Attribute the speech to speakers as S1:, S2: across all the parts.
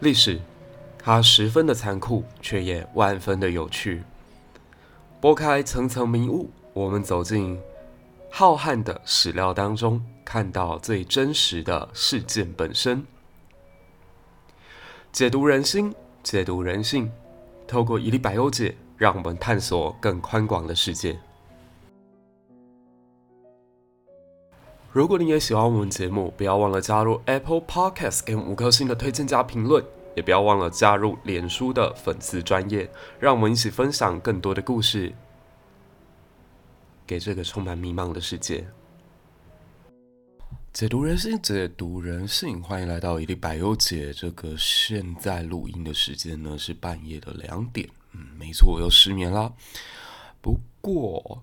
S1: 历史，它十分的残酷，却也万分的有趣。拨开层层迷雾，我们走进浩瀚的史料当中，看到最真实的事件本身。解读人心，解读人性，透过一粒百忧解，让我们探索更宽广的世界。如果你也喜欢我们节目，不要忘了加入 Apple Podcast，给五颗星的推荐加评论，也不要忘了加入脸书的粉丝专业，让我们一起分享更多的故事，给这个充满迷茫的世界。解读人心，解读人性，欢迎来到一粒百忧解。这个现在录音的时间呢是半夜的两点，嗯，没错，我又失眠啦。不过。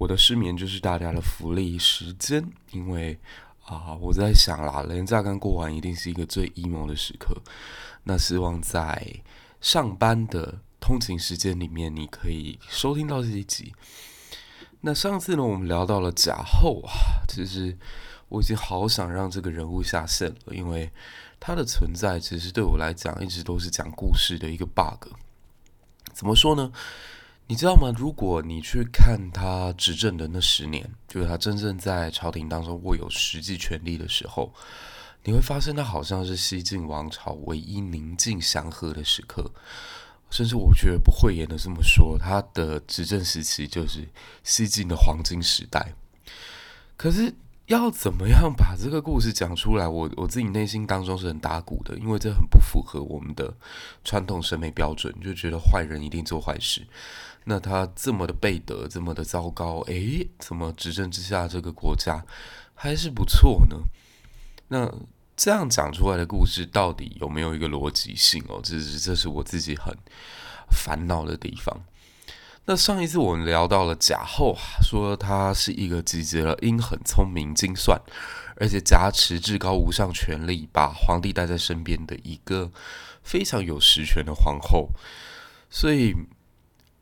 S1: 我的失眠就是大家的福利时间，因为啊，我在想啦，连假刚过完，一定是一个最 emo 的时刻。那希望在上班的通勤时间里面，你可以收听到这一集。那上次呢，我们聊到了贾后啊，其实我已经好想让这个人物下线了，因为他的存在，其实对我来讲，一直都是讲故事的一个 bug。怎么说呢？你知道吗？如果你去看他执政的那十年，就是他真正在朝廷当中握有实际权力的时候，你会发现他好像是西晋王朝唯一宁静祥和的时刻。甚至我觉得不讳言的这么说，他的执政时期就是西晋的黄金时代。可是要怎么样把这个故事讲出来？我我自己内心当中是很打鼓的，因为这很不符合我们的传统审美标准，就觉得坏人一定做坏事。那他这么的背德，这么的糟糕，诶，怎么执政之下这个国家还是不错呢？那这样讲出来的故事到底有没有一个逻辑性哦？这是这是我自己很烦恼的地方。那上一次我们聊到了贾后，说他是一个集结了阴狠、聪明、精算，而且挟持至高无上权力，把皇帝带在身边的一个非常有实权的皇后，所以。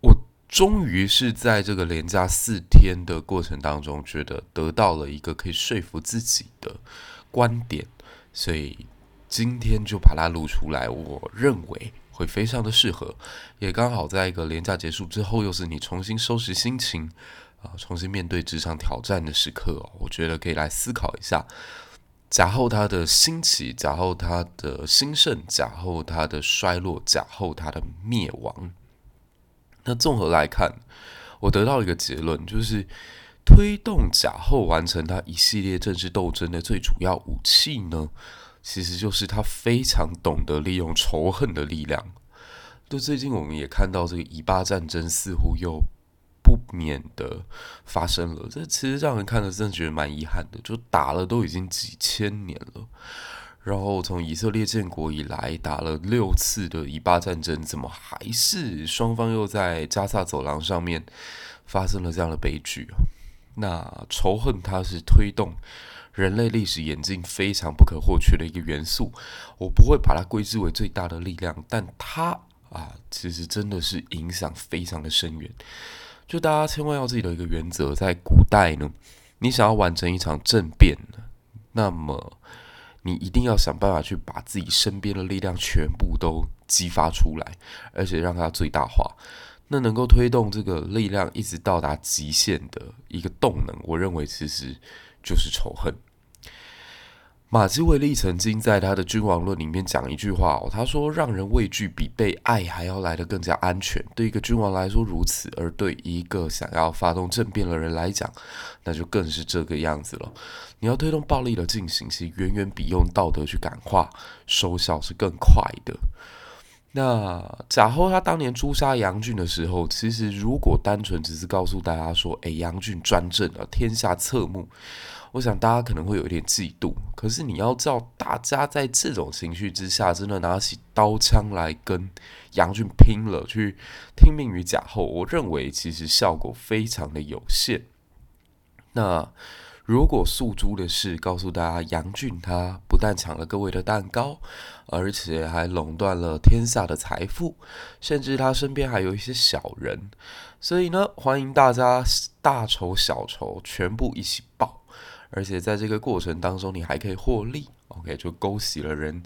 S1: 我终于是在这个连假四天的过程当中，觉得得到了一个可以说服自己的观点，所以今天就把它录出来。我认为会非常的适合，也刚好在一个连假结束之后，又是你重新收拾心情啊，重新面对职场挑战的时刻。我觉得可以来思考一下假后他的兴起，假后他的兴盛，假后他的衰落，假后他的灭亡。那综合来看，我得到一个结论，就是推动贾后完成他一系列政治斗争的最主要武器呢，其实就是他非常懂得利用仇恨的力量。就最近我们也看到这个以巴战争似乎又不免的发生了，这其实让人看了真的觉得蛮遗憾的，就打了都已经几千年了。然后从以色列建国以来，打了六次的以巴战争，怎么还是双方又在加萨走廊上面发生了这样的悲剧啊？那仇恨它是推动人类历史演进非常不可或缺的一个元素，我不会把它归之为最大的力量，但它啊，其实真的是影响非常的深远。就大家千万要记得一个原则，在古代呢，你想要完成一场政变，那么你一定要想办法去把自己身边的力量全部都激发出来，而且让它最大化。那能够推动这个力量一直到达极限的一个动能，我认为其实就是仇恨。马基维利曾经在他的《君王论》里面讲一句话哦，他说：“让人畏惧比被爱还要来得更加安全。对一个君王来说如此，而对一个想要发动政变的人来讲，那就更是这个样子了。你要推动暴力的进行，其远远比用道德去感化收效是更快的。”那贾后他当年诛杀杨俊的时候，其实如果单纯只是告诉大家说：“诶，杨俊专政了，天下侧目。”我想大家可能会有一点嫉妒，可是你要知道大家在这种情绪之下，真的拿起刀枪来跟杨俊拼了，去听命于贾后，我认为其实效果非常的有限。那如果诉诸的是告诉大家，杨俊他不但抢了各位的蛋糕，而且还垄断了天下的财富，甚至他身边还有一些小人，所以呢，欢迎大家大仇小仇全部一起报。而且在这个过程当中，你还可以获利。OK，就勾起了人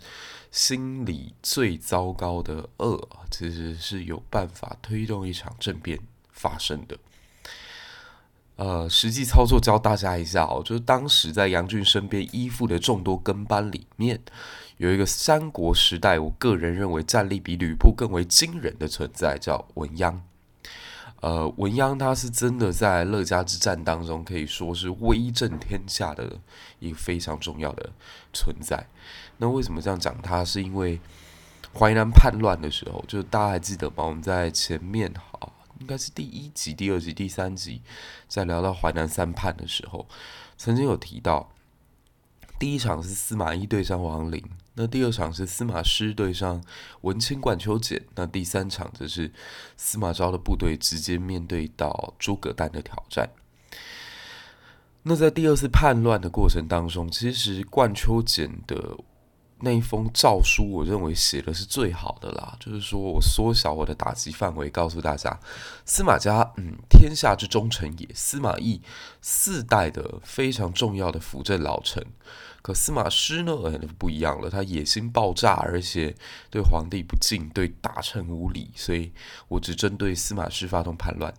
S1: 心里最糟糕的恶，其实是有办法推动一场政变发生的。呃，实际操作教大家一下哦，就是当时在杨俊身边依附的众多跟班里面，有一个三国时代，我个人认为战力比吕布更为惊人的存在，叫文鸯。呃，文鸯他是真的在乐嘉之战当中可以说是威震天下的一个非常重要的存在。那为什么这样讲他？是因为淮南叛乱的时候，就大家还记得吗？我们在前面哈，应该是第一集、第二集、第三集，在聊到淮南三叛的时候，曾经有提到，第一场是司马懿对上王陵。那第二场是司马师对上文钦、冠秋俭，那第三场则是司马昭的部队直接面对到诸葛诞的挑战。那在第二次叛乱的过程当中，其实冠秋俭的那一封诏书，我认为写的是最好的啦。就是说我缩小我的打击范围，告诉大家，司马家，嗯，天下之忠臣也。司马懿四代的非常重要的辅政老臣。可司马师呢？不一样了。他野心爆炸，而且对皇帝不敬，对大臣无礼。所以我只针对司马师发动叛乱。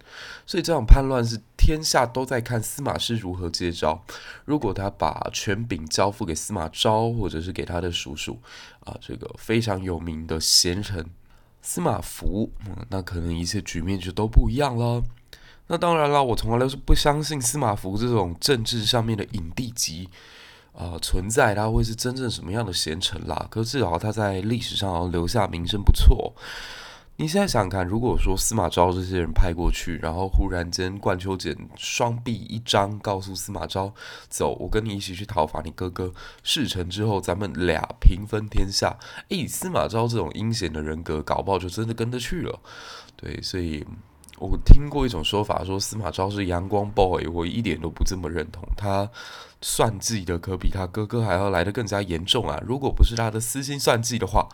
S1: 所以这场叛乱是天下都在看司马师如何接招。如果他把权柄交付给司马昭，或者是给他的叔叔啊，这个非常有名的贤臣司马孚，那可能一切局面就都不一样了。那当然了，我从来都是不相信司马孚这种政治上面的影帝级。啊、存在他会是真正什么样的贤臣啦？可是至少他在历史上留下名声不错。你现在想想看，如果说司马昭这些人派过去，然后忽然间冠秋简双臂一张，告诉司马昭：“走，我跟你一起去讨伐你哥哥。事成之后，咱们俩平分天下。”诶，司马昭这种阴险的人格，搞不好就真的跟着去了。对，所以我听过一种说法，说司马昭是阳光 boy，我一点都不这么认同他。算计的可比他哥哥还要来得更加严重啊！如果不是他的私心算计的话，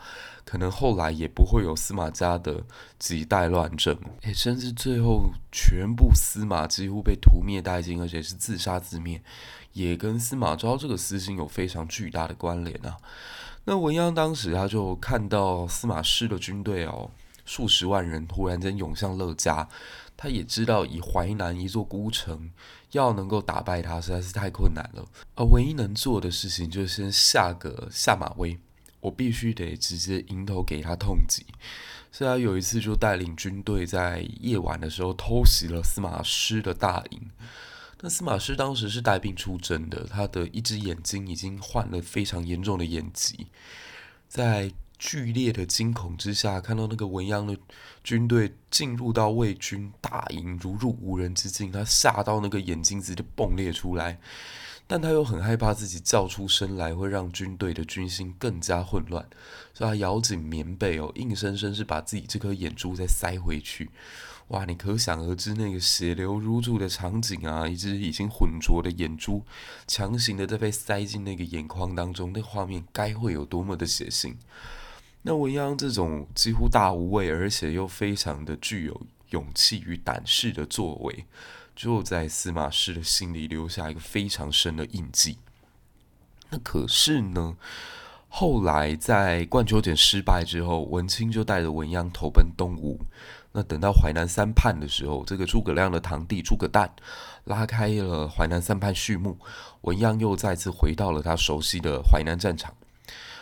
S1: 可能后来也不会有司马家的几代乱政，诶，甚至最后全部司马几乎被屠灭殆尽，而且是自杀自灭，也跟司马昭这个私心有非常巨大的关联啊。那文鸯当时他就看到司马师的军队哦，数十万人突然间涌向乐嘉，他也知道以淮南一座孤城。要能够打败他实在是太困难了，而唯一能做的事情就是先下个下马威，我必须得直接迎头给他痛击。所以他有一次就带领军队在夜晚的时候偷袭了司马师的大营。那司马师当时是带病出征的，他的一只眼睛已经患了非常严重的眼疾，在。剧烈的惊恐之下，看到那个文鞅的军队进入到魏军大营，如入无人之境，他吓到那个眼睛直接迸裂出来，但他又很害怕自己叫出声来会让军队的军心更加混乱，所以他咬紧棉被哦，硬生生是把自己这颗眼珠再塞回去。哇，你可想而知那个血流如注的场景啊，一只已经浑浊的眼珠强行的在被塞进那个眼眶当中，那画面该会有多么的血腥。那文鞅这种几乎大无畏，而且又非常的具有勇气与胆识的作为，就在司马师的心里留下一个非常深的印记。那可是呢，后来在冠秋俭失败之后，文钦就带着文鞅投奔东吴。那等到淮南三叛的时候，这个诸葛亮的堂弟诸葛诞拉开了淮南三叛序幕，文鸯又再次回到了他熟悉的淮南战场。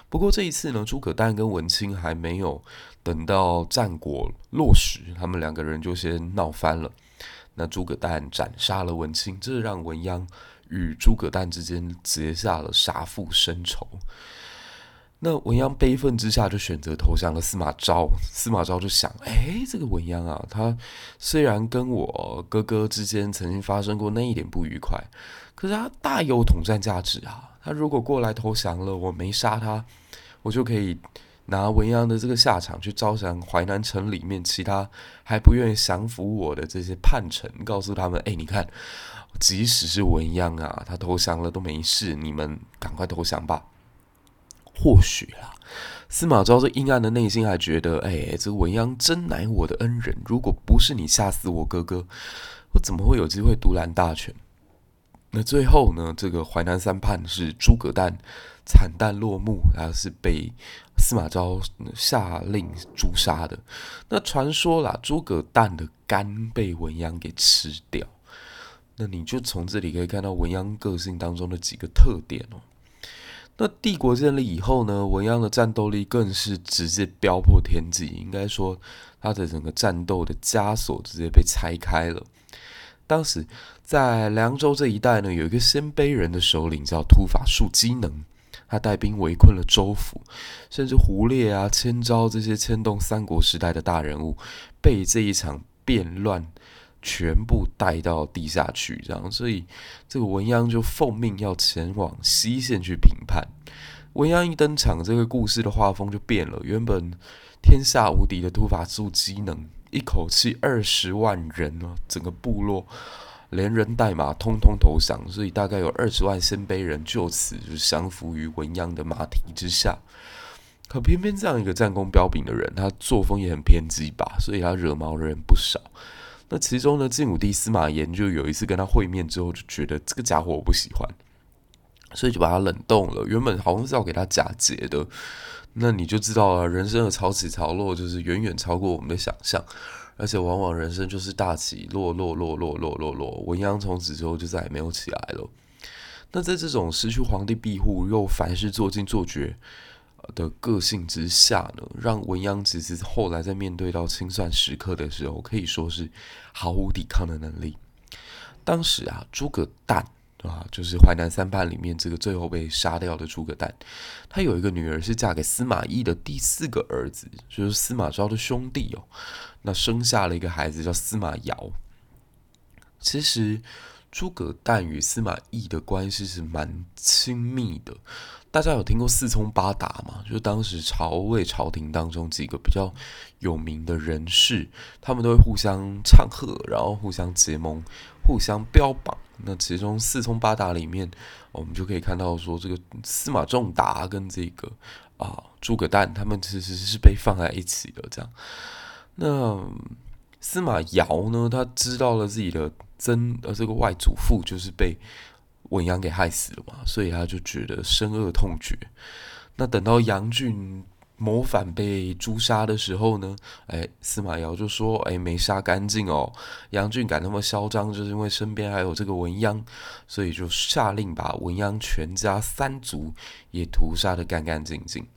S1: 不过这一次呢，诸葛诞跟文钦还没有等到战果落实，他们两个人就先闹翻了。那诸葛诞斩杀了文钦，这让文鸯与诸葛诞之间结下了杀父深仇。那文鸯悲愤之下就选择投降了司马昭。司马昭就想：哎，这个文鸯啊，他虽然跟我哥哥之间曾经发生过那一点不愉快，可是他大有统战价值啊。他如果过来投降了，我没杀他，我就可以拿文鞅的这个下场去招降淮南城里面其他还不愿意降服我的这些叛臣，告诉他们：哎，你看，即使是文鞅啊，他投降了都没事，你们赶快投降吧。或许啦，司马昭这阴暗的内心还觉得：哎，这文鞅真乃我的恩人，如果不是你吓死我哥哥，我怎么会有机会独揽大权？那最后呢，这个淮南三叛是诸葛诞惨淡落幕，他是被司马昭下令诛杀的。那传说啦，诸葛诞的肝被文鸯给吃掉。那你就从这里可以看到文鸯个性当中的几个特点哦。那帝国建立以后呢，文鸯的战斗力更是直接飙破天际，应该说他的整个战斗的枷锁直接被拆开了。当时在凉州这一带呢，有一个鲜卑人的首领叫突法术机能，他带兵围困了州府，甚至胡烈啊、千招这些牵动三国时代的大人物，被这一场变乱全部带到地下去，这样，所以这个文鸯就奉命要前往西线去平叛。文鸯一登场，这个故事的画风就变了，原本天下无敌的突法术机能。一口气二十万人哦，整个部落连人带马通通投降，所以大概有二十万鲜卑人就此就降服于文鸯的马蹄之下。可偏偏这样一个战功彪炳的人，他作风也很偏激吧，所以他惹毛的人不少。那其中呢，晋武帝司马炎就有一次跟他会面之后，就觉得这个家伙我不喜欢，所以就把它冷冻了。原本好像是要给他假结的。那你就知道了，人生的潮起潮落就是远远超过我们的想象，而且往往人生就是大起落落落落落落落。文鸯从此之后就再也没有起来了。那在这种失去皇帝庇护又凡事做尽做绝的个性之下呢，让文鸯其实后来在面对到清算时刻的时候，可以说是毫无抵抗的能力。当时啊，诸葛诞。啊，就是淮南三叛里面这个最后被杀掉的诸葛诞，他有一个女儿是嫁给司马懿的第四个儿子，就是司马昭的兄弟哦。那生下了一个孩子叫司马尧。其实诸葛诞与司马懿的关系是蛮亲密的。大家有听过四通八达吗？就是当时曹魏朝廷当中几个比较有名的人士，他们都会互相唱和，然后互相结盟，互相标榜。那其中四通八达里面，我们就可以看到说，这个司马仲达跟这个啊诸葛诞，他们其实是被放在一起的。这样，那司马尧呢，他知道了自己的曾呃这个外祖父就是被文魅给害死了嘛，所以他就觉得深恶痛绝。那等到杨俊。谋反被诛杀的时候呢，哎，司马尧就说：“哎，没杀干净哦。杨俊敢那么嚣张，就是因为身边还有这个文鸯，所以就下令把文鸯全家三族也屠杀得干干净净。”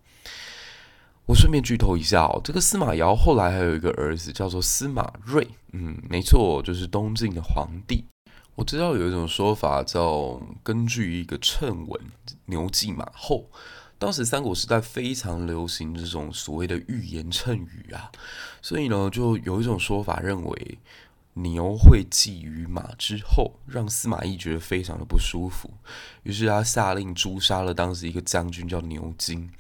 S1: 我顺便剧透一下哦，这个司马尧后来还有一个儿子叫做司马睿，嗯，没错，就是东晋的皇帝。我知道有一种说法叫根据一个谶文，牛继马后。当时三国时代非常流行这种所谓的预言谶语啊，所以呢，就有一种说法认为牛会继于马之后，让司马懿觉得非常的不舒服，于是他下令诛杀了当时一个将军叫牛金，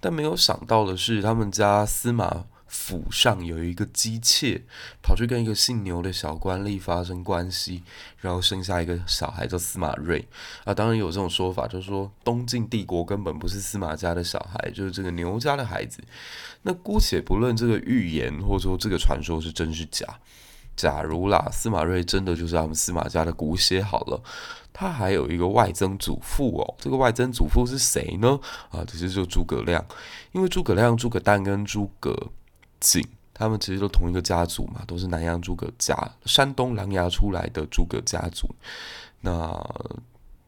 S1: 但没有想到的是，他们家司马。府上有一个姬妾，跑去跟一个姓牛的小官吏发生关系，然后生下一个小孩叫司马睿。啊，当然有这种说法，就是说东晋帝国根本不是司马家的小孩，就是这个牛家的孩子。那姑且不论这个预言或者说这个传说是真是假，假如啦，司马睿真的就是他们司马家的骨血好了，他还有一个外曾祖父哦，这个外曾祖父是谁呢？啊，其实就是诸葛亮，因为诸葛亮、诸葛诞跟诸葛。景，他们其实都同一个家族嘛，都是南阳诸葛家，山东琅琊出来的诸葛家族。那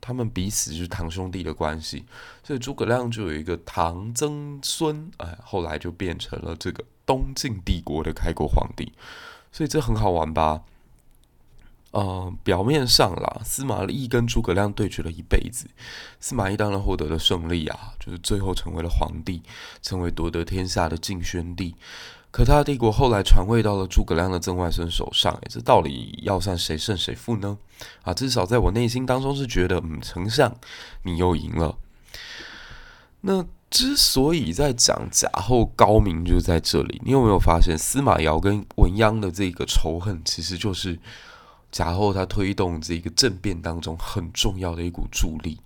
S1: 他们彼此就是堂兄弟的关系，所以诸葛亮就有一个堂曾孙，哎，后来就变成了这个东晋帝国的开国皇帝。所以这很好玩吧？呃，表面上啦，司马懿跟诸葛亮对决了一辈子，司马懿当然获得了胜利啊，就是最后成为了皇帝，成为夺得天下的晋宣帝。可他的帝国后来传位到了诸葛亮的曾外孙手上，诶，这到底要算谁胜谁负呢？啊，至少在我内心当中是觉得，嗯，丞相你又赢了。那之所以在讲贾后高明，就在这里。你有没有发现司马尧跟文鸯的这个仇恨，其实就是贾后他推动这个政变当中很重要的一股助力？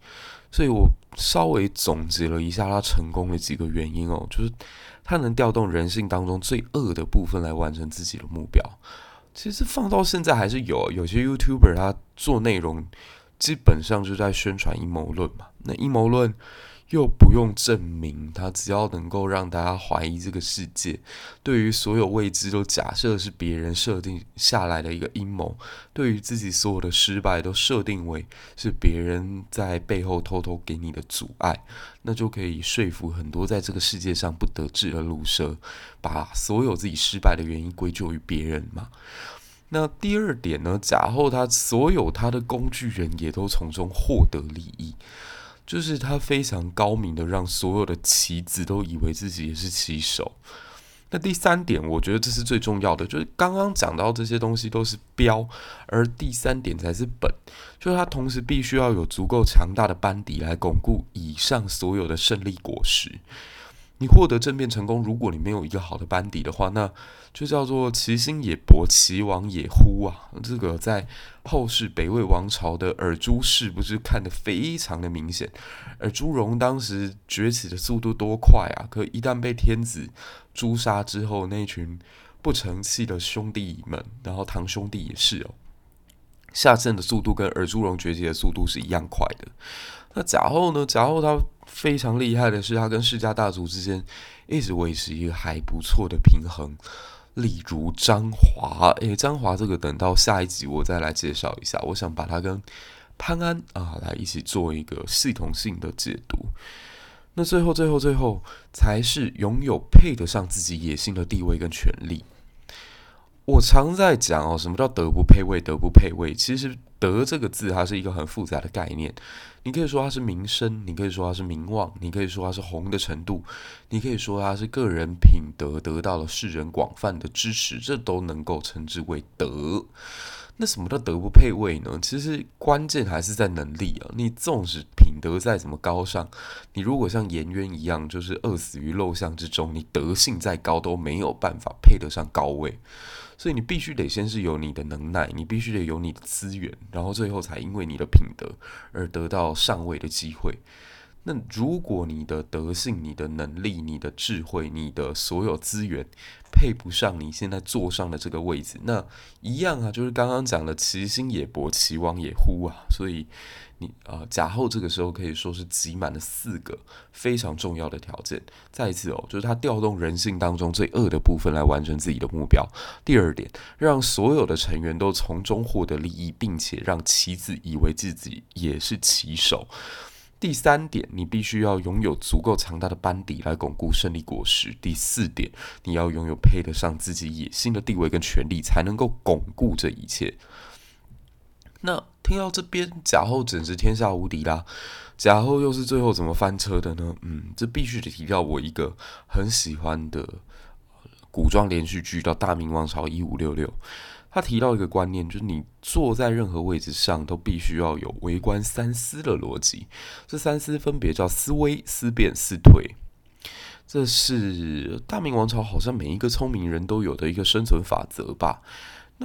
S1: 所以我稍微总结了一下他成功的几个原因哦，就是。他能调动人性当中最恶的部分来完成自己的目标。其实放到现在还是有有些 YouTuber 他做内容，基本上就在宣传阴谋论嘛。那阴谋论。又不用证明，他只要能够让大家怀疑这个世界，对于所有未知都假设是别人设定下来的一个阴谋，对于自己所有的失败都设定为是别人在背后偷偷给你的阻碍，那就可以说服很多在这个世界上不得志的鲁蛇，把所有自己失败的原因归咎于别人嘛。那第二点呢，假后他所有他的工具人也都从中获得利益。就是他非常高明的，让所有的棋子都以为自己也是棋手。那第三点，我觉得这是最重要的，就是刚刚讲到这些东西都是标，而第三点才是本。就是他同时必须要有足够强大的班底来巩固以上所有的胜利果实。你获得政变成功，如果你没有一个好的班底的话，那就叫做其兴也勃，其亡也忽啊！这个在后世北魏王朝的尔朱氏不是看得非常的明显。尔朱荣当时崛起的速度多快啊！可一旦被天子诛杀之后，那群不成器的兄弟们，然后堂兄弟也是哦，下阵的速度跟尔朱荣崛起的速度是一样快的。那贾后呢？贾后他非常厉害的是，他跟世家大族之间一直维持一个还不错的平衡。例如张华，诶，张华这个等到下一集我再来介绍一下。我想把他跟潘安啊来一起做一个系统性的解读。那最后，最后，最后才是拥有配得上自己野心的地位跟权力。我常在讲哦，什么叫德不配位？德不配位，其实“德”这个字它是一个很复杂的概念。你可以说它是名声，你可以说它是名望，你可以说它是红的程度，你可以说它是个人品德得到了世人广泛的支持，这都能够称之为德。那什么叫德不配位呢？其实关键还是在能力啊。你纵使品德再怎么高尚，你如果像颜渊一样，就是饿死于陋巷之中，你德性再高都没有办法配得上高位。所以你必须得先是有你的能耐，你必须得有你的资源，然后最后才因为你的品德而得到上位的机会。那如果你的德性、你的能力、你的智慧、你的所有资源配不上你现在坐上的这个位置，那一样啊，就是刚刚讲的“其兴也勃，其亡也忽”啊。所以啊，甲后这个时候可以说是集满了四个非常重要的条件。再一次哦，就是他调动人性当中最恶的部分来完成自己的目标。第二点，让所有的成员都从中获得利益，并且让棋子以为自己也是棋手。第三点，你必须要拥有足够强大的班底来巩固胜利果实。第四点，你要拥有配得上自己野心的地位跟权力，才能够巩固这一切。那听到这边，贾后简直天下无敌啦！贾后又是最后怎么翻车的呢？嗯，这必须得提到我一个很喜欢的古装连续剧，叫《大明王朝一五六六》。他提到一个观念，就是你坐在任何位置上都必须要有为官三思的逻辑。这三思分别叫思危、思变、思退。这是大明王朝好像每一个聪明人都有的一个生存法则吧。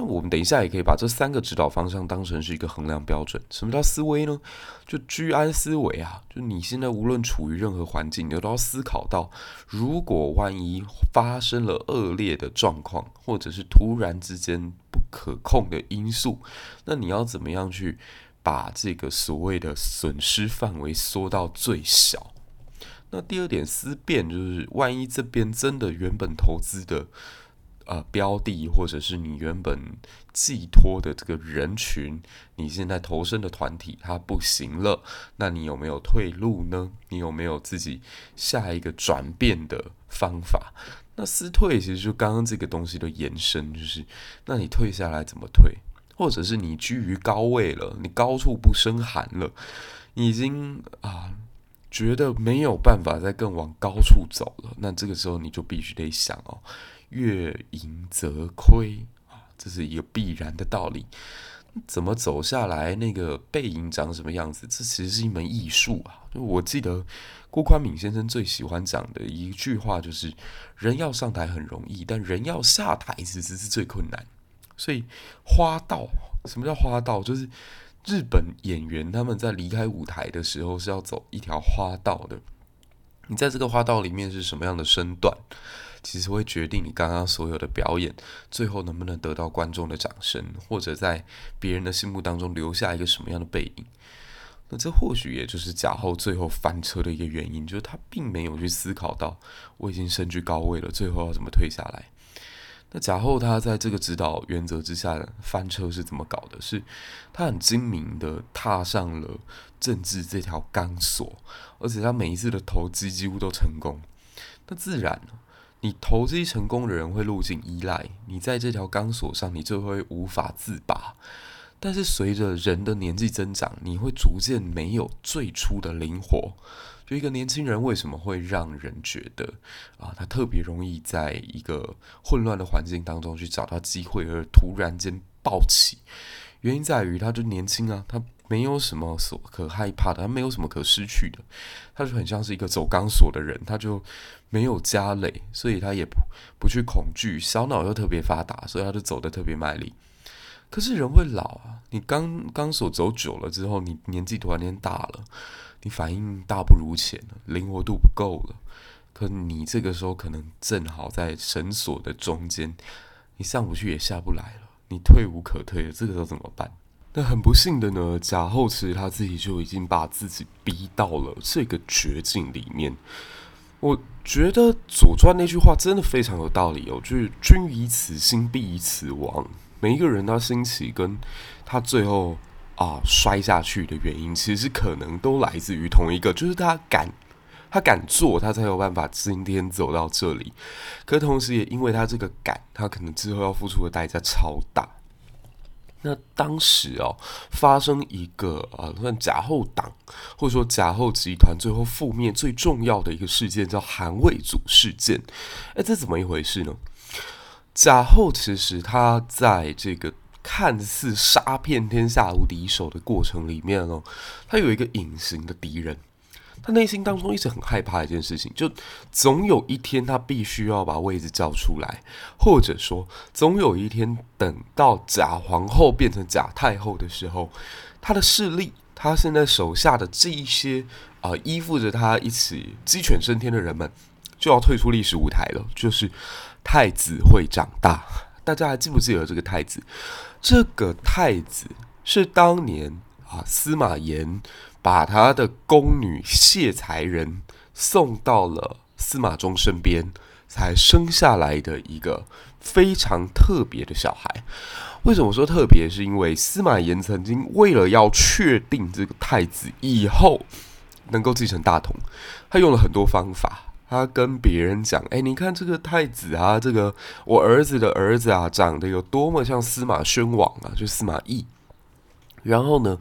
S1: 那我们等一下也可以把这三个指导方向当成是一个衡量标准。什么叫思维呢？就居安思危啊！就你现在无论处于任何环境，你都要思考到，如果万一发生了恶劣的状况，或者是突然之间不可控的因素，那你要怎么样去把这个所谓的损失范围缩到最小？那第二点思变，就是万一这边真的原本投资的。呃，标的或者是你原本寄托的这个人群，你现在投身的团体它不行了，那你有没有退路呢？你有没有自己下一个转变的方法？那思退其实就刚刚这个东西的延伸，就是那你退下来怎么退？或者是你居于高位了，你高处不胜寒了，已经啊觉得没有办法再更往高处走了，那这个时候你就必须得想哦。月盈则亏啊，这是一个必然的道理。怎么走下来？那个背影长什么样子？这其实是一门艺术啊！就我记得郭宽敏先生最喜欢讲的一句话，就是“人要上台很容易，但人要下台其实是最困难。”所以花道，什么叫花道？就是日本演员他们在离开舞台的时候是要走一条花道的。你在这个花道里面是什么样的身段？其实会决定你刚刚所有的表演最后能不能得到观众的掌声，或者在别人的心目当中留下一个什么样的背影。那这或许也就是贾后最后翻车的一个原因，就是他并没有去思考到我已经身居高位了，最后要怎么退下来。那贾后他在这个指导原则之下翻车是怎么搞的？是他很精明的踏上了政治这条钢索，而且他每一次的投机几乎都成功。那自然，你投机成功的人会路径依赖，你在这条钢索上，你就会无法自拔。但是随着人的年纪增长，你会逐渐没有最初的灵活。就一个年轻人为什么会让人觉得啊，他特别容易在一个混乱的环境当中去找到机会，而突然间暴起？原因在于他就年轻啊，他没有什么所可害怕的，他没有什么可失去的，他就很像是一个走钢索的人，他就没有家累，所以他也不不去恐惧，小脑又特别发达，所以他就走得特别卖力。可是人会老啊，你钢钢索走久了之后，你年纪突然间大了。你反应大不如前了，灵活度不够了。可你这个时候可能正好在绳索的中间，你上不去也下不来了，你退无可退了。这个时候怎么办？那很不幸的呢，贾后其实他自己就已经把自己逼到了这个绝境里面。我觉得《左传》那句话真的非常有道理哦，就是“君以此心，必以此亡”。每一个人他兴起跟他最后。啊，摔下去的原因其实可能都来自于同一个，就是他敢，他敢做，他才有办法今天走到这里。可同时也因为他这个敢，他可能之后要付出的代价超大。那当时哦，发生一个啊，算贾后党或者说贾后集团最后覆灭最重要的一个事件，叫韩魏组事件。哎，这怎么一回事呢？贾后其实他在这个。看似杀遍天下无敌手的过程里面哦，他有一个隐形的敌人，他内心当中一直很害怕一件事情，就总有一天他必须要把位置叫出来，或者说总有一天等到贾皇后变成贾太后的时候，他的势力，他现在手下的这一些啊、依附着他一起鸡犬升天的人们，就要退出历史舞台了，就是太子会长大。大家还记不记得这个太子？这个太子是当年啊，司马炎把他的宫女谢才人送到了司马衷身边，才生下来的一个非常特别的小孩。为什么说特别？是因为司马炎曾经为了要确定这个太子以后能够继承大统，他用了很多方法。他跟别人讲：“哎，你看这个太子啊，这个我儿子的儿子啊，长得有多么像司马宣王啊，就司马懿。然后呢，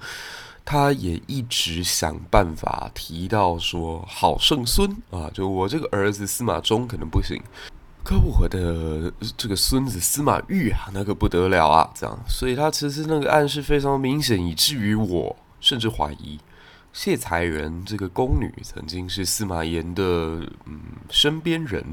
S1: 他也一直想办法提到说，好圣孙啊，就我这个儿子司马衷可能不行，可我的这个孙子司马昱啊，那可不得了啊，这样。所以他其实那个暗示非常明显，以至于我甚至怀疑。”谢才人这个宫女曾经是司马炎的嗯身边人，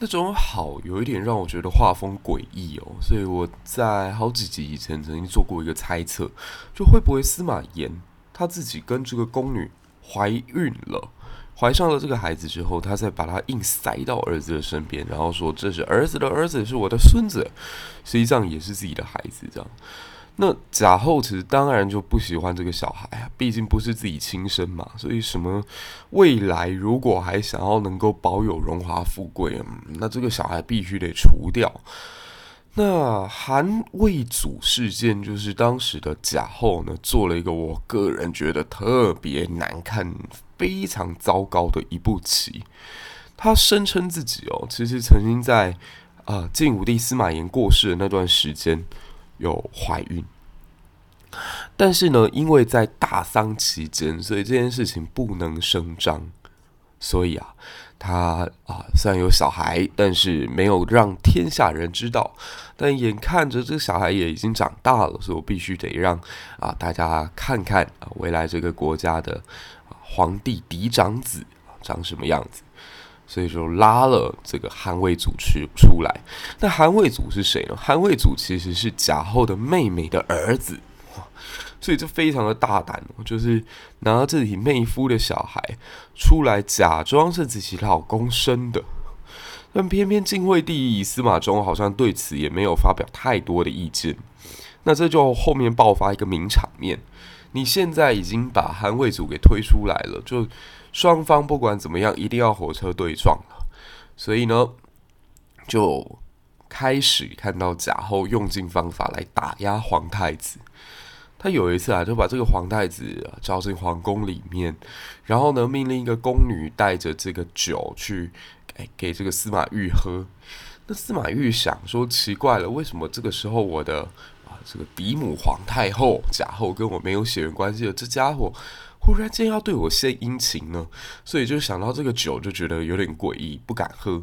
S1: 那种好有一点让我觉得画风诡异哦，所以我在好几集以前曾经做过一个猜测，就会不会司马炎他自己跟这个宫女怀孕了，怀上了这个孩子之后，他再把他硬塞到儿子的身边，然后说这是儿子的儿子，是我的孙子，实际上也是自己的孩子这样。那贾后其实当然就不喜欢这个小孩啊，毕竟不是自己亲生嘛，所以什么未来如果还想要能够保有荣华富贵，嗯，那这个小孩必须得除掉。那韩魏组事件就是当时的贾后呢，做了一个我个人觉得特别难看、非常糟糕的一步棋。他声称自己哦，其实曾经在啊晋武帝司马炎过世的那段时间。有怀孕，但是呢，因为在大丧期间，所以这件事情不能声张。所以啊，他啊虽然有小孩，但是没有让天下人知道。但眼看着这个小孩也已经长大了，所以我必须得让啊大家看看啊未来这个国家的皇帝嫡长子长什么样子。所以就拉了这个韩魏组去出来。那韩魏组是谁呢？韩魏组其实是贾后的妹妹的儿子，所以这非常的大胆，就是拿自己妹夫的小孩出来，假装是自己老公生的。但偏偏晋惠帝司马衷好像对此也没有发表太多的意见。那这就后面爆发一个名场面。你现在已经把韩魏组给推出来了，就双方不管怎么样，一定要火车对撞了。所以呢，就开始看到贾后用尽方法来打压皇太子。他有一次啊，就把这个皇太子招进皇宫里面，然后呢，命令一个宫女带着这个酒去给给这个司马懿喝。那司马懿想说，奇怪了，为什么这个时候我的啊这个嫡母皇太后贾后跟我没有血缘关系的这家伙，忽然间要对我献殷勤呢？所以就想到这个酒，就觉得有点诡异，不敢喝。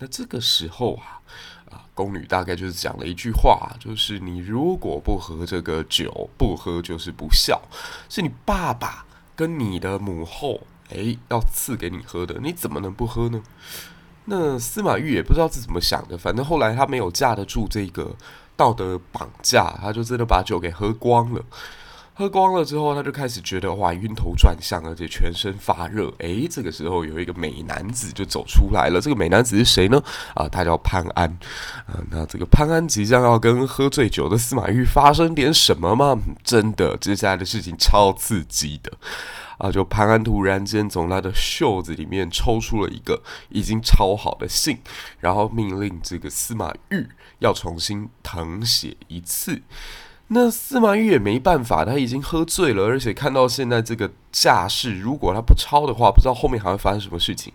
S1: 那这个时候啊。啊，宫女大概就是讲了一句话，就是你如果不喝这个酒，不喝就是不孝，是你爸爸跟你的母后，诶，要赐给你喝的，你怎么能不喝呢？那司马懿也不知道是怎么想的，反正后来他没有架得住这个道德绑架，他就真的把酒给喝光了。喝光了之后，他就开始觉得哇，晕头转向，而且全身发热。诶，这个时候有一个美男子就走出来了。这个美男子是谁呢？啊，他叫潘安。啊，那这个潘安即将要跟喝醉酒的司马懿发生点什么吗？真的，接下来的事情超刺激的。啊，就潘安突然间从他的袖子里面抽出了一个已经抄好的信，然后命令这个司马懿要重新誊写一次。那司马懿也没办法，他已经喝醉了，而且看到现在这个架势，如果他不抄的话，不知道后面还会发生什么事情，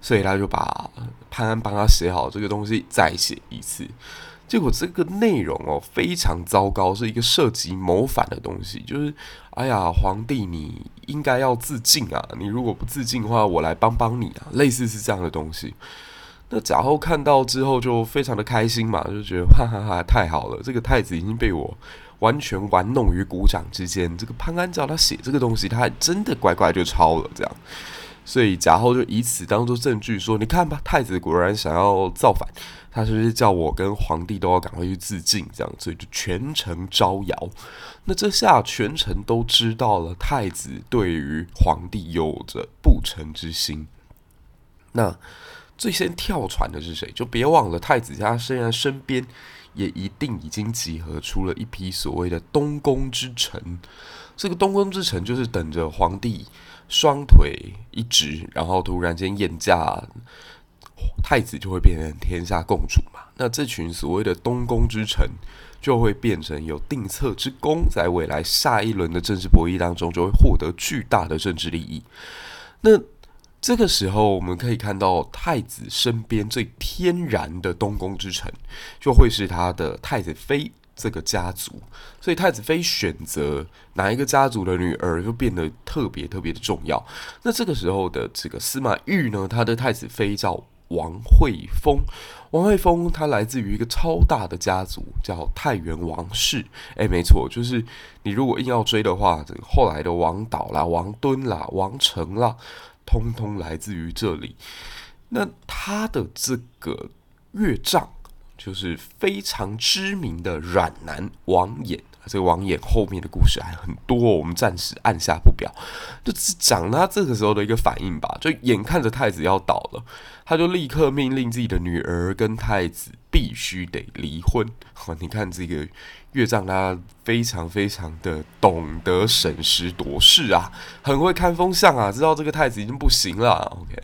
S1: 所以他就把潘安帮他写好这个东西，再写一次。结果这个内容哦非常糟糕，是一个涉及谋反的东西，就是哎呀，皇帝你应该要自尽啊，你如果不自尽的话，我来帮帮你啊，类似是这样的东西。那贾后看到之后就非常的开心嘛，就觉得哈哈哈，太好了，这个太子已经被我完全玩弄于股掌之间。这个潘安叫他写这个东西，他还真的乖乖就抄了这样。所以贾后就以此当做证据说，你看吧，太子果然想要造反，他是不是叫我跟皇帝都要赶快去自尽这样？所以就全城招摇。那这下全城都知道了，太子对于皇帝有着不臣之心。那。最先跳船的是谁？就别忘了，太子家虽然身边也一定已经集合出了一批所谓的东宫之臣。这个东宫之臣就是等着皇帝双腿一直，然后突然间验驾，太子就会变成天下共主嘛。那这群所谓的东宫之臣就会变成有定策之功，在未来下一轮的政治博弈当中，就会获得巨大的政治利益。那这个时候，我们可以看到太子身边最天然的东宫之臣，就会是他的太子妃这个家族。所以，太子妃选择哪一个家族的女儿，就变得特别特别的重要。那这个时候的这个司马懿呢，他的太子妃叫王惠丰。王惠丰他来自于一个超大的家族，叫太原王氏。诶，没错，就是你如果硬要追的话，这个后来的王导啦、王敦啦、王成啦。通通来自于这里。那他的这个岳丈，就是非常知名的阮南王衍。这个王衍后面的故事还很多，我们暂时按下不表。就只讲他这个时候的一个反应吧。就眼看着太子要倒了，他就立刻命令自己的女儿跟太子必须得离婚。你看这个。岳丈他非常非常的懂得审时度势啊，很会看风向啊，知道这个太子已经不行了。OK，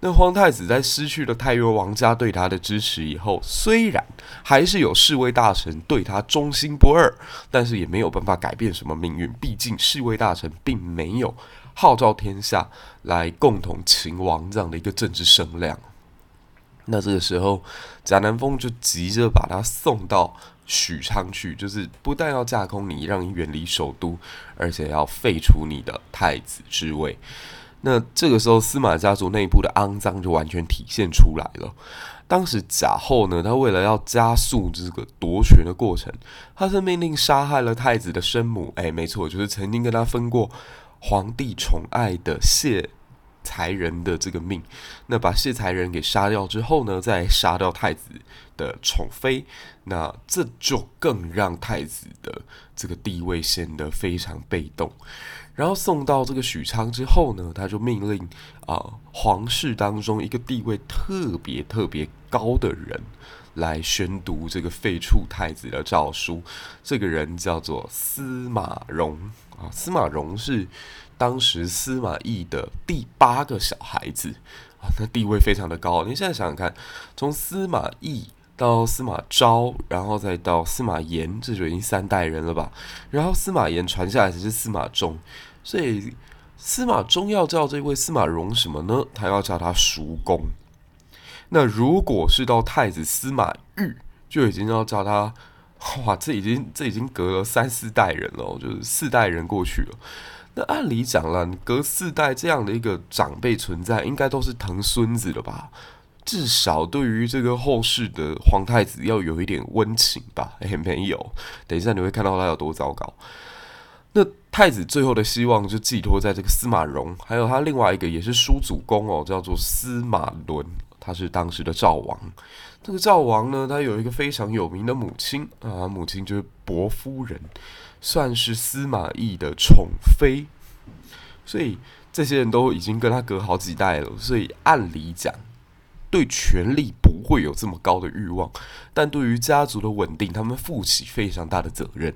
S1: 那皇太子在失去了太原王家对他的支持以后，虽然还是有侍卫大臣对他忠心不二，但是也没有办法改变什么命运。毕竟侍卫大臣并没有号召天下来共同勤王这样的一个政治声量。那这个时候，贾南风就急着把他送到。许昌去，就是不但要架空你，让你远离首都，而且要废除你的太子之位。那这个时候，司马家族内部的肮脏就完全体现出来了。当时贾后呢，他为了要加速这个夺权的过程，他是命令杀害了太子的生母。哎，没错，就是曾经跟他分过皇帝宠爱的谢才人的这个命。那把谢才人给杀掉之后呢，再杀掉太子的宠妃。那这就更让太子的这个地位显得非常被动。然后送到这个许昌之后呢，他就命令啊、皇室当中一个地位特别特别高的人来宣读这个废黜太子的诏书。这个人叫做司马融啊，司马融是当时司马懿的第八个小孩子啊，那地位非常的高。你现在想想看，从司马懿。到司马昭，然后再到司马炎，这就已经三代人了吧？然后司马炎传下来才是司马衷，所以司马衷要叫这位司马融什么呢？他要叫他叔公。那如果是到太子司马昱，就已经要叫他，哇，这已经这已经隔了三四代人了，就是四代人过去了。那按理讲了，隔四代这样的一个长辈存在，应该都是疼孙子的吧？至少对于这个后世的皇太子要有一点温情吧？诶，没有。等一下你会看到他有多糟糕。那太子最后的希望就寄托在这个司马荣，还有他另外一个也是叔祖公哦，叫做司马伦，他是当时的赵王。这个赵王呢，他有一个非常有名的母亲啊，母亲就是伯夫人，算是司马懿的宠妃。所以这些人都已经跟他隔好几代了，所以按理讲。对权力不会有这么高的欲望，但对于家族的稳定，他们负起非常大的责任。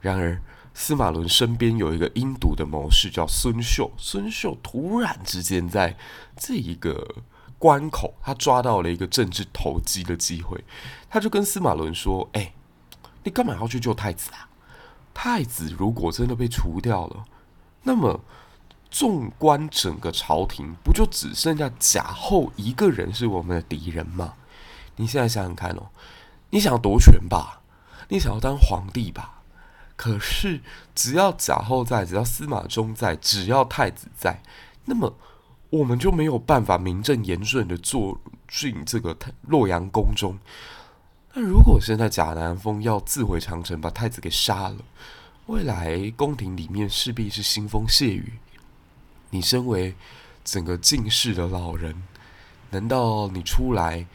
S1: 然而，司马伦身边有一个阴毒的谋士，叫孙秀。孙秀突然之间在这一个关口，他抓到了一个政治投机的机会，他就跟司马伦说：“哎，你干嘛要去救太子啊？太子如果真的被除掉了，那么……”纵观整个朝廷，不就只剩下贾后一个人是我们的敌人吗？你现在想想看哦，你想要夺权吧，你想要当皇帝吧，可是只要贾后在，只要司马衷在，只要太子在，那么我们就没有办法名正言顺的坐进这个太洛阳宫中。那如果现在贾南风要自毁长城，把太子给杀了，未来宫廷里面势必是腥风血雨。你身为整个进士的老人，难道你出来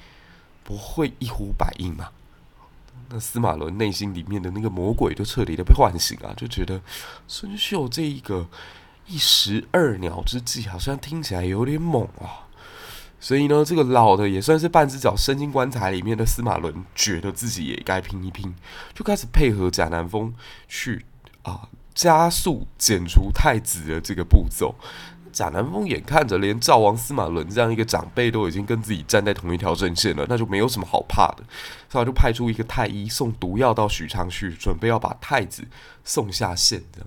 S1: 不会一呼百应吗？那司马伦内心里面的那个魔鬼就彻底的被唤醒了，就觉得孙秀这一个一石二鸟之计，好像听起来有点猛啊。所以呢，这个老的也算是半只脚伸进棺材里面的司马伦，觉得自己也该拼一拼，就开始配合贾南风去啊。加速剪除太子的这个步骤，贾南风眼看着连赵王司马伦这样一个长辈都已经跟自己站在同一条阵线了，那就没有什么好怕的，所以他就派出一个太医送毒药到许昌去，准备要把太子送下线的。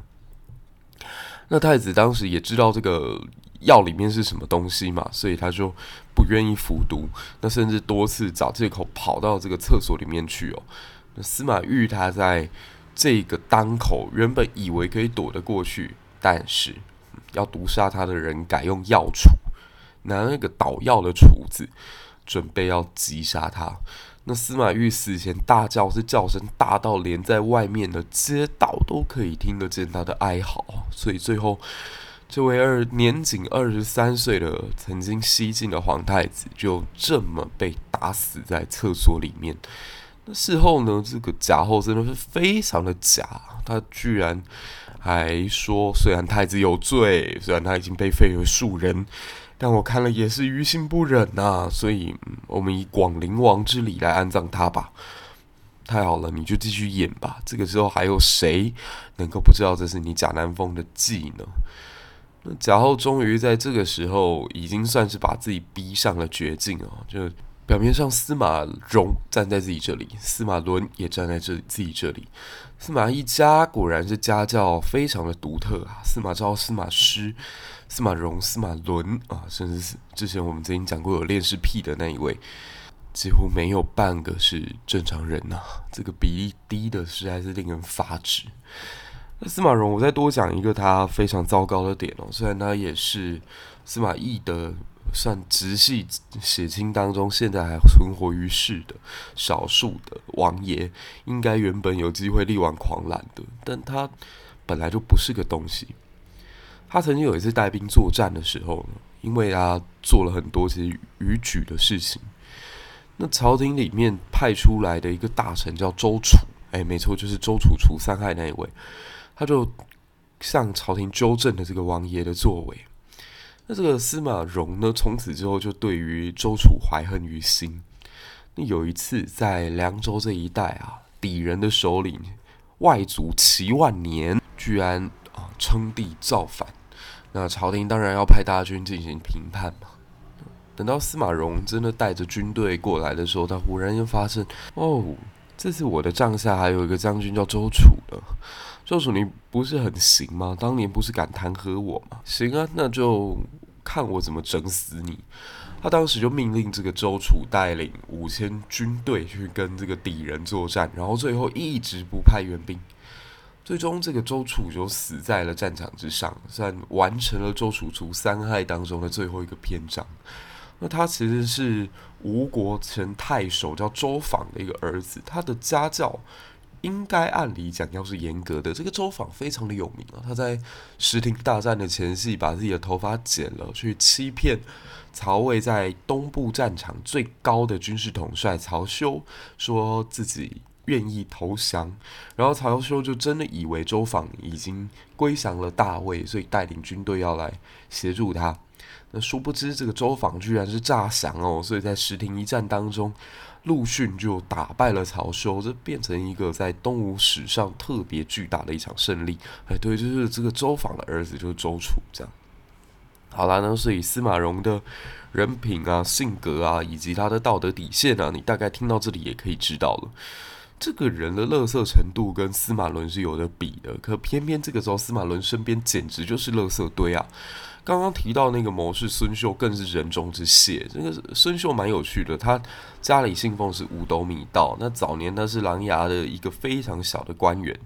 S1: 那太子当时也知道这个药里面是什么东西嘛，所以他就不愿意服毒，那甚至多次找借口跑到这个厕所里面去哦。那司马懿他在。这个当口原本以为可以躲得过去，但是要毒杀他的人改用药杵，拿那个捣药的杵子，准备要击杀他。那司马懿死前大叫，是叫声大到连在外面的街道都可以听得见他的哀嚎。所以最后，这位二年仅二十三岁的曾经西晋的皇太子，就这么被打死在厕所里面。那事后呢？这个贾后真的是非常的假，他居然还说，虽然太子有罪，虽然他已经被废为庶人，但我看了也是于心不忍呐、所以，我们以广陵王之礼来安葬他吧。太好了，你就继续演吧。这个时候还有谁能够不知道这是你贾南风的计呢？那贾后终于在这个时候，已经算是把自己逼上了绝境哦，就。表面上司马荣站在自己这里，司马伦也站在这自己这里。司马一家果然是家教非常的独特啊！司马昭、司马师、司马荣、司马伦啊，甚至是之前我们曾经讲过有恋尸癖的那一位，几乎没有半个是正常人呐、这个比例低的实在是令人发指。那司马荣，我再多讲一个他非常糟糕的点哦，虽然他也是司马懿的。算直系血亲当中，现在还存活于世的少数的王爷，应该原本有机会力挽狂澜的，但他本来就不是个东西。他曾经有一次带兵作战的时候呢，因为他做了很多其实逾矩的事情，那朝廷里面派出来的一个大臣叫周楚，哎，没错，就是周楚除三害那一位，他就向朝廷纠正了这个王爷的作为。那这个司马荣呢，从此之后就对于周楚怀恨于心。那有一次在凉州这一带啊，氐人的首领外族齐万年居然啊称帝造反，那朝廷当然要派大军进行平叛嘛。等到司马荣真的带着军队过来的时候，他忽然又发现，哦，这次我的帐下还有一个将军叫周楚的。周楚，你不是很行吗？当年不是敢弹劾我吗？行啊，那就看我怎么整死你。他当时就命令这个周楚带领五千军队去跟这个敌人作战，然后最后一直不派援兵，最终这个周楚就死在了战场之上，算完成了周楚除三害当中的最后一个篇章。那他其实是吴国前太守叫周访的一个儿子，他的家教应该按理讲要是严格的。这个周访非常的有名啊，他在石亭大战的前夕，把自己的头发剪了，去欺骗曹魏在东部战场最高的军事统帅曹休，说自己愿意投降，然后曹休就真的以为周访已经归降了大魏，所以带领军队要来协助他。那殊不知，这个周访居然是诈降哦，所以在石亭一战当中，陆逊就打败了曹休，这变成一个在东吴史上特别巨大的一场胜利。哎，对，就是这个周访的儿子就是周楚，这样。好啦，那所以司马荣的人品啊、性格啊，以及他的道德底线啊，你大概听到这里也可以知道了。这个人的乐色程度跟司马伦是有的比的，可偏偏这个时候司马伦身边简直就是乐色堆啊！刚刚提到那个谋士孙秀更是人中之蟹。这个孙秀蛮有趣的，他家里信奉是五斗米道，那早年他是琅琊的一个非常小的官员，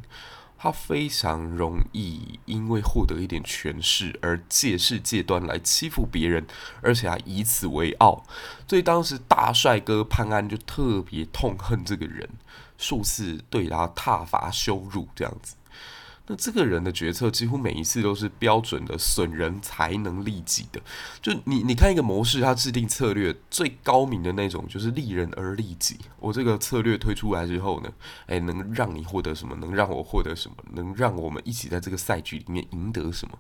S1: 他非常容易因为获得一点权势而借势借端来欺负别人，而且还以此为傲，所以当时大帅哥潘安就特别痛恨这个人。数次对他挞伐羞辱这样子，那这个人的决策几乎每一次都是标准的损人才能利己的。就你你看一个谋士，他制定策略最高明的那种，就是利人而利己。我这个策略推出来之后呢，诶，能让你获得什么？能让我获得什么？能让我们一起在这个赛局里面赢得什么？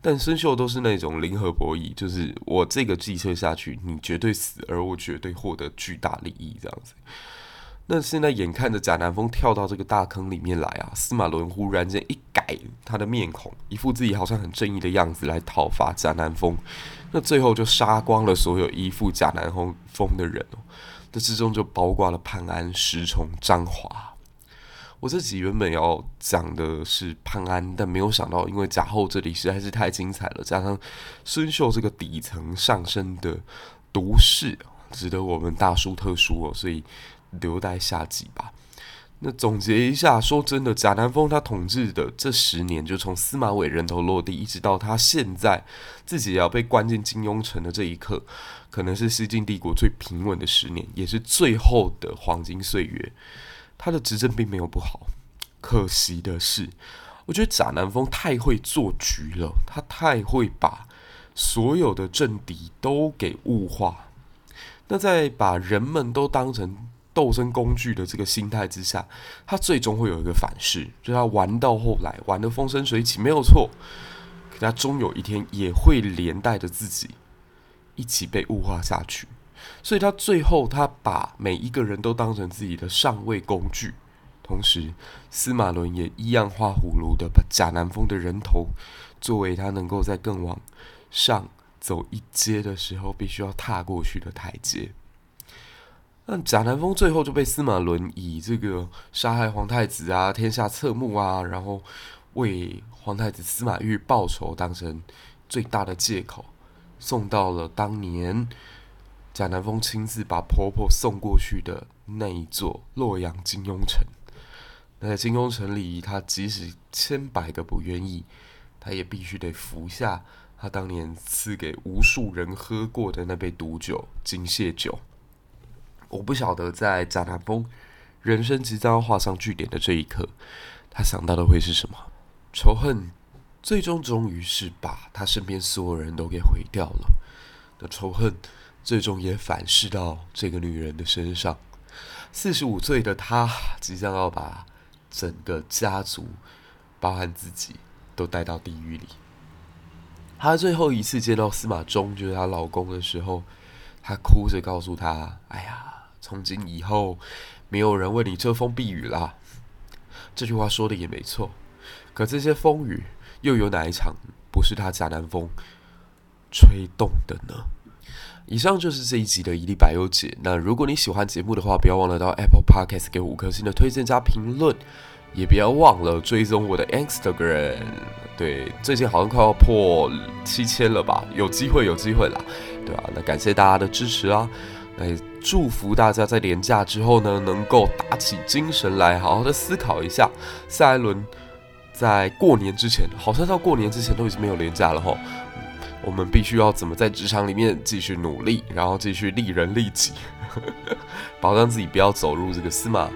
S1: 但孙秀都是那种零和博弈，就是我这个计策下去，你绝对死，而我绝对获得巨大利益这样子。那现在眼看着贾南风跳到这个大坑里面来啊，司马伦忽然间一改他的面孔，一副自己好像很正义的样子来讨伐贾南风，那最后就杀光了所有依附贾南风风的人哦。这之中就包括了潘安、石崇、张华。我这集原本要讲的是潘安，但没有想到，因为贾后这里实在是太精彩了，加上孙秀这个底层上升的毒誓，值得我们大书特书哦，所以。留待下集吧。那总结一下，说真的，贾南风他统治的这十年，就从司马伟人头落地，一直到他现在自己也要被关进金庸城的这一刻，可能是西晋帝国最平稳的十年，也是最后的黄金岁月。他的执政并没有不好，可惜的是，我觉得贾南风太会做局了，他太会把所有的政敌都给物化。那在把人们都当成斗争工具的这个心态之下，他最终会有一个反噬，就他玩到后来玩得风生水起没有错，可他终有一天也会连带着自己一起被物化下去。所以他最后他把每一个人都当成自己的上位工具，同时司马伦也一样画葫芦的把贾南风的人头作为他能够在更往上走一阶的时候必须要踏过去的台阶。那贾南风最后就被司马伦以这个杀害皇太子啊、天下侧目啊，然后为皇太子司马昱报仇当成最大的借口，送到了当年贾南风亲自把婆婆送过去的那一座洛阳金庸城。那在金庸城里，他即使千百个不愿意，他也必须得服下他当年赐给无数人喝过的那杯毒酒——金屑酒。我不晓得在贾南风人生即将要画上句点的这一刻，他想到的会是什么？仇恨最终终于是把他身边所有人都给毁掉了。那仇恨最终也反噬到这个女人的身上。四十五岁的她即将要把整个家族，包含自己，都带到地狱里。她最后一次见到司马衷，就是她老公的时候，她哭着告诉他：“哎呀，从今以后，没有人为你遮风避雨啦。”这句话说的也没错。可这些风雨，又有哪一场不是他假南风吹动的呢？以上就是这一集的一历百忧解。那如果你喜欢节目的话，不要忘了到 Apple Podcast 给五颗星的推荐加评论，也不要忘了追踪我的 Instagram。对，最近好像快要破七千了吧？有机会，有机会啦，对、啊？那感谢大家的支持啊！那也祝福大家在连假之后呢，能够打起精神来，好好的思考一下下一轮。在过年之前，好像到过年之前都已经没有连假了吼。我们必须要怎么在职场里面继续努力，然后继续利人利己，保障自己不要走入这个司马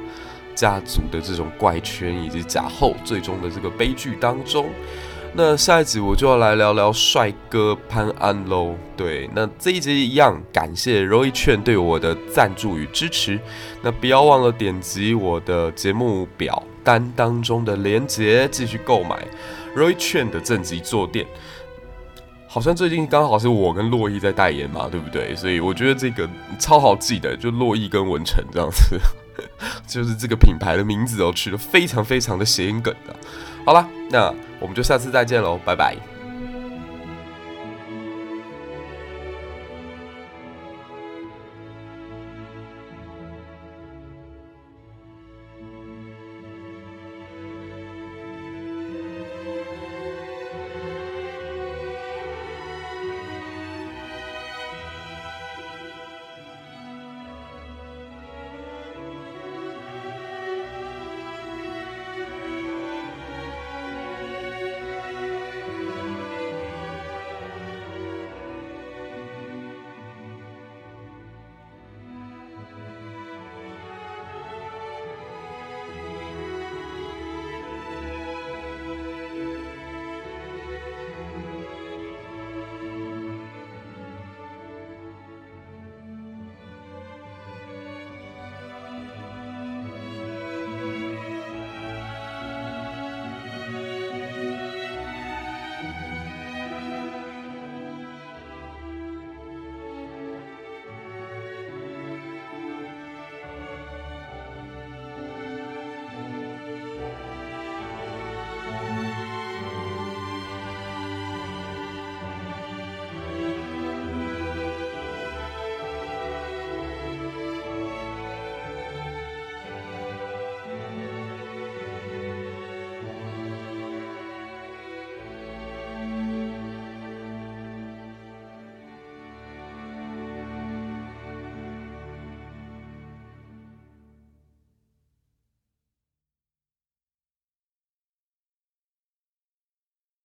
S1: 家族的这种怪圈以及假后最终的这个悲剧当中。那下一集我就要来聊聊帅哥潘安喽。对，那这一集一样，感谢 Roy 券对我的赞助与支持。那不要忘了点击我的节目表。单当中的链接继续购买 Roy 券的正极坐垫，好像最近刚好是我跟洛伊在代言嘛，对不对？所以我觉得这个超好记的，就洛伊跟文成这样子，就是这个品牌的名字哦，取得非常非常的谐音梗的。好了，那我们就下次再见喽，拜拜。